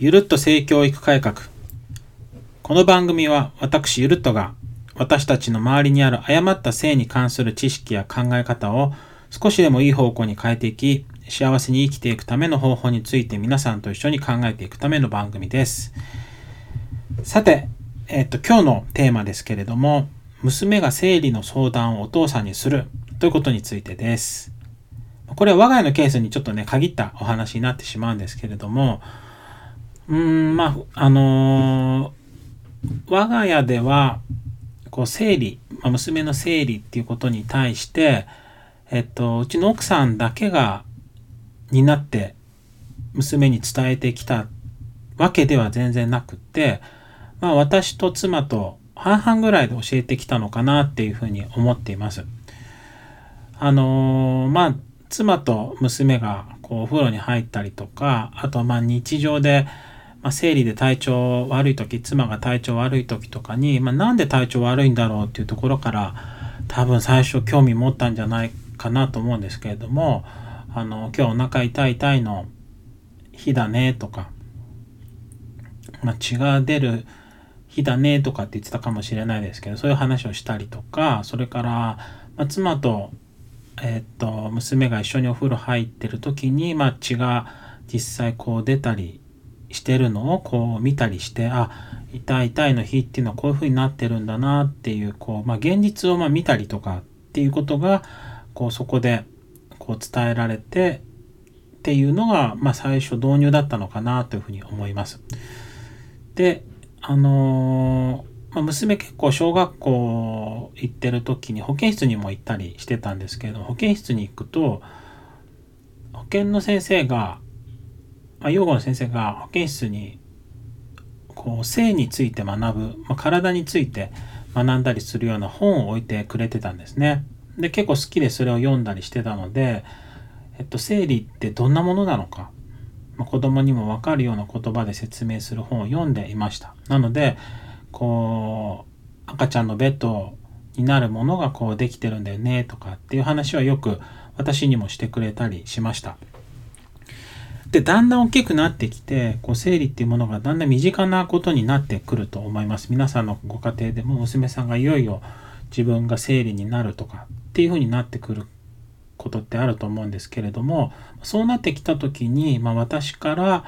ゆるっと性教育改革。この番組は私ゆるっとが私たちの周りにある誤った性に関する知識や考え方を少しでもいい方向に変えていき、幸せに生きていくための方法について皆さんと一緒に考えていくための番組です。さて、えっと、今日のテーマですけれども、娘が生理の相談をお父さんにするということについてです。これは我が家のケースにちょっとね、限ったお話になってしまうんですけれども、うん、まあ、あのー、我が家では、こう、生理、まあ、娘の生理っていうことに対して、えっと、うちの奥さんだけが、になって、娘に伝えてきたわけでは全然なくって、まあ、私と妻と半々ぐらいで教えてきたのかなっていうふうに思っています。あのー、まあ、妻と娘がこうお風呂に入ったりとか、あとまあ日常で、まあ、生理で体調悪い時、妻が体調悪い時とかに、まあ、なんで体調悪いんだろうっていうところから、多分最初興味持ったんじゃないかなと思うんですけれども、あの、今日お腹痛い痛いの日だねとか、まあ、血が出る日だねとかって言ってたかもしれないですけど、そういう話をしたりとか、それから、まあ、妻とえっ、と、娘が一緒にお風呂入ってる時に、まあ、血が実際こう出たりしてるの？をこう見たりして、あ、痛い痛いの日っていうのはこういう風になってるんだなっていう、こう、まあ、現実をま見たりとかっていうことが、こう、そこでこう伝えられてっていうのが、まあ、最初導入だったのかなというふうに思います。で、あのーまあ、娘結構小学校行ってる時に保健室にも行ったりしてたんですけど保健室に行くと保健の先生が、まあ、養護の先生が保健室にこう性について学ぶ、まあ、体について学んだりするような本を置いてくれてたんですね。で結構好きでそれを読んだりしてたので、えっと、生理ってどんなものなのか、まあ、子供にもわかるような言葉で説明する本を読んでいました。なのでこう、赤ちゃんのベッドになるものがこうできてるんだよねとかっていう話はよく私にもしてくれたりしました。で、だんだん大きくなってきて、こう生理っていうものがだんだん身近なことになってくると思います。皆さんのご家庭でも娘さんがいよいよ自分が生理になるとかっていうふうになってくることってあると思うんですけれども、そうなってきた時に、まあ私から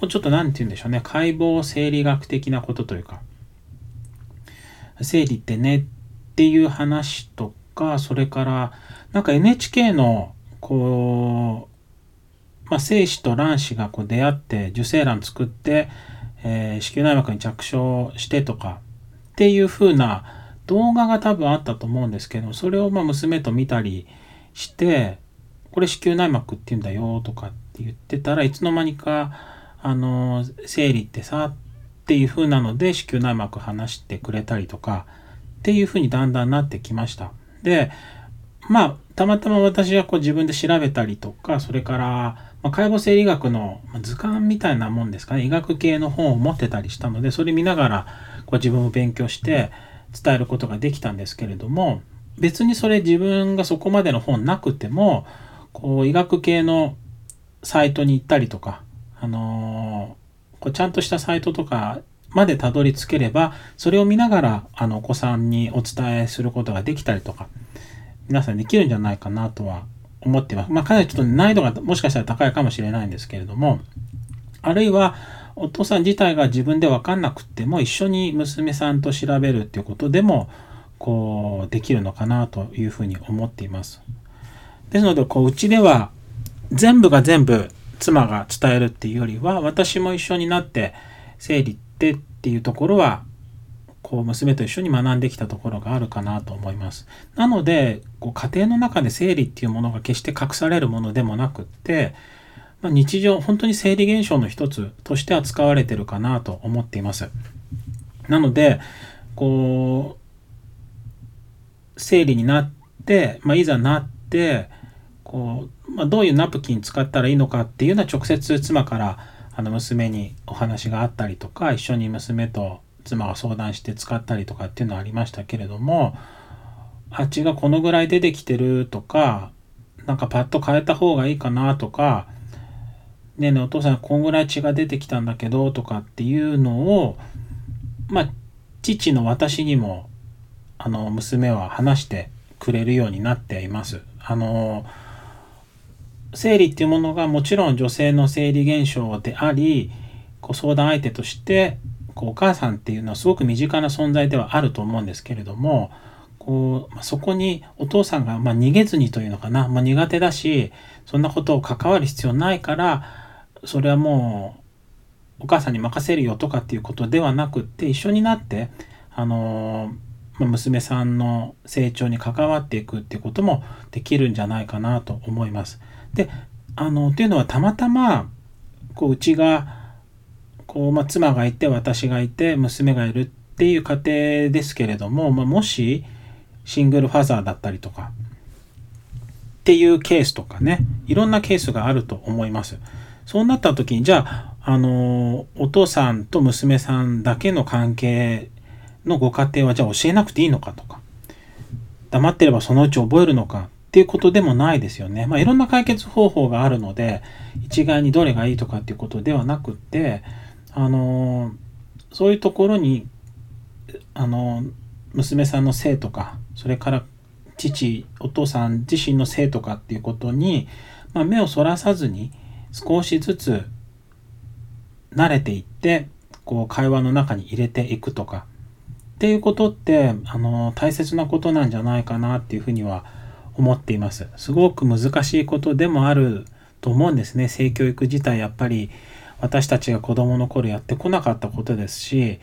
もうちょっと何て言うんでしょうね、解剖生理学的なことというか、生理ってねっていう話とか、それから、なんか NHK の、こう、まあ、精子と卵子がこう出会って受精卵作って、えー、子宮内膜に着床してとかっていう風な動画が多分あったと思うんですけど、それをま娘と見たりして、これ子宮内膜って言うんだよとかって言ってたらいつの間にかあの、生理ってさ、っていう風なので子宮内膜話してくれたりとか、っていう風にだんだんなってきました。で、まあ、たまたま私がこう自分で調べたりとか、それから、まあ、解剖生理学の図鑑みたいなもんですかね、医学系の本を持ってたりしたので、それ見ながらこう自分を勉強して伝えることができたんですけれども、別にそれ自分がそこまでの本なくても、こう医学系のサイトに行ったりとか、あのー、こうちゃんとしたサイトとかまでたどり着ければ、それを見ながら、あの、お子さんにお伝えすることができたりとか、皆さんできるんじゃないかなとは思ってます。まあ、かなりちょっと難易度がもしかしたら高いかもしれないんですけれども、あるいは、お父さん自体が自分でわかんなくっても、一緒に娘さんと調べるっていうことでも、こう、できるのかなというふうに思っています。ですので、こう、うちでは、全部が全部妻が伝えるっていうよりは、私も一緒になって生理ってっていうところは、こう娘と一緒に学んできたところがあるかなと思います。なので、こう家庭の中で生理っていうものが決して隠されるものでもなくって、まあ、日常、本当に生理現象の一つとして扱われてるかなと思っています。なので、こう、生理になって、まあ、いざなって、こう、まあ、どういうナプキン使ったらいいのかっていうのは直接妻からあの娘にお話があったりとか一緒に娘と妻が相談して使ったりとかっていうのはありましたけれども蜂がこのぐらい出てきてるとかなんかパッと変えた方がいいかなとかねえねえお父さんこんぐらい血が出てきたんだけどとかっていうのをまあ父の私にもあの娘は話してくれるようになっています。あの生理っていうものがもちろん女性の生理現象でありこう相談相手としてこうお母さんっていうのはすごく身近な存在ではあると思うんですけれどもこう、まあ、そこにお父さんが、まあ、逃げずにというのかな、まあ、苦手だしそんなことを関わる必要ないからそれはもうお母さんに任せるよとかっていうことではなくって一緒になってあのま娘さんの成長に関わっていくっていうこともできるんじゃないかなと思います。であのっていうのはたまたまこううちがこう、まあ、妻がいて私がいて娘がいるっていう家庭ですけれども、まあ、もしシングルファザーだったりとかっていうケースとかねいろんなケースがあると思います。そうなった時にじゃああのお父さんと娘さんだけの関係のご家庭はじゃあ教えなくていいのかとか黙ってればそのうち覚えるのかっていうことでもないですよね。まあ、いろんな解決方法があるので一概にどれがいいとかっていうことではなくってあのそういうところにあの娘さんの性とかそれから父お父さん自身の性とかっていうことに、まあ、目をそらさずに少しずつ慣れていってこう会話の中に入れていくとかっていうことってあの大切なことなんじゃないかなっていうふうには思っています。すごく難しいことでもあると思うんですね。性教育自体やっぱり私たちが子供の頃やってこなかったことですし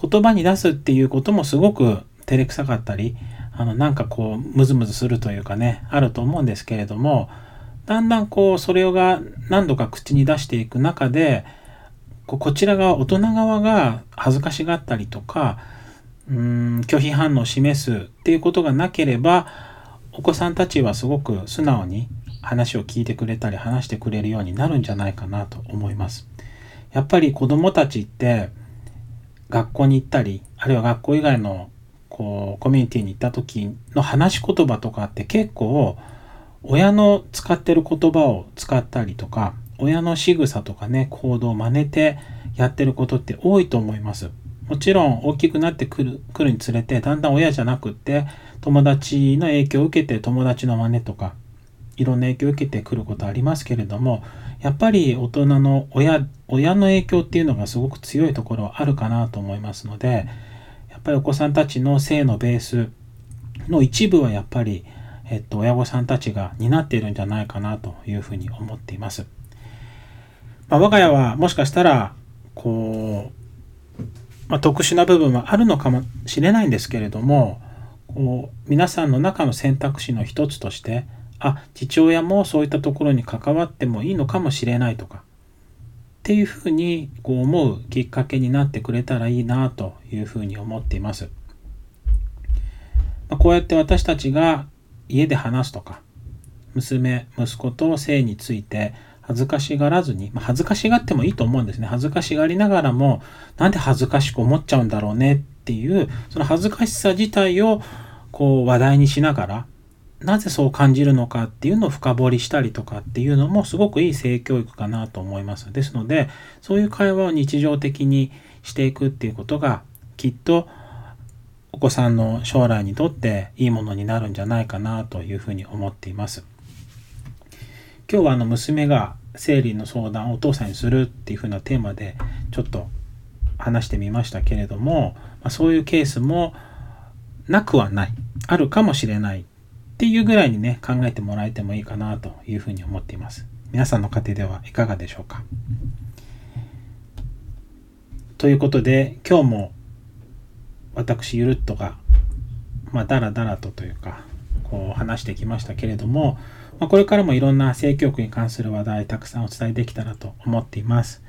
言葉に出すっていうこともすごく照れくさかったりあのなんかこうムズムズするというかねあると思うんですけれどもだんだんこうそれが何度か口に出していく中でこちら側大人側が恥ずかしがったりとかうん拒否反応を示すっていうことがなければお子さんたちはすごく素直に話を聞いてくれたり話してくれるようになるんじゃないかなと思います。やっぱり子供たちって学校に行ったり、あるいは学校以外のこうコミュニティに行った時の話し言葉とかって結構親の使ってる言葉を使ったりとか、親の仕草とかね、行動を真似てやってることって多いと思います。もちろん大きくなってくるくるにつれて、だんだん親じゃなくって友達の影響を受けて友達の真似とか、いろんな影響を受けてくることありますけれども、やっぱり大人の親、親の影響っていうのがすごく強いところはあるかなと思いますので、やっぱりお子さんたちの性のベースの一部はやっぱり、えっと、親御さんたちが担っているんじゃないかなというふうに思っています。まあ、我が家はもしかしたら、こう、まあ、特殊な部分はあるのかもしれないんですけれども、こう皆さんの中の選択肢の一つとしてあ父親もそういったところに関わってもいいのかもしれないとかっていうふうにこう思うきっかけになってくれたらいいなというふうに思っています。まあ、こうやって私たちが家で話すとか娘息子と性について恥ずかしがらずに、まあ、恥ずかしがってもいいと思うんですね恥ずかしがりながらもなんで恥ずかしく思っちゃうんだろうねっていうその恥ずかしさ自体をこう話題にしながらなぜそう感じるのかっていうのを深掘りしたりとかっていうのもすごくいい性教育かなと思います。ですので、そういう会話を日常的にしていくっていうことがきっとお子さんの将来にとっていいものになるんじゃないかなというふうに思っています。今日はあの娘が生理の相談をお父さんにするっていうふうなテーマでちょっと話してみましたけれども、ま、そういうケースもなくはない。あるかもしれないっていうぐらいにね、考えてもらえてもいいかなというふうに思っています。皆さんの家庭ではいかがでしょうか？ということで、今日も私、ゆるっとが、まあ、だらだらとというか、こう話してきましたけれども、まあ、これからもいろんな性教育に関する話題たくさんお伝えできたらと思っています。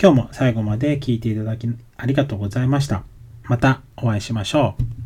今日も最後まで聞いていただきありがとうございました。またお会いしましょう。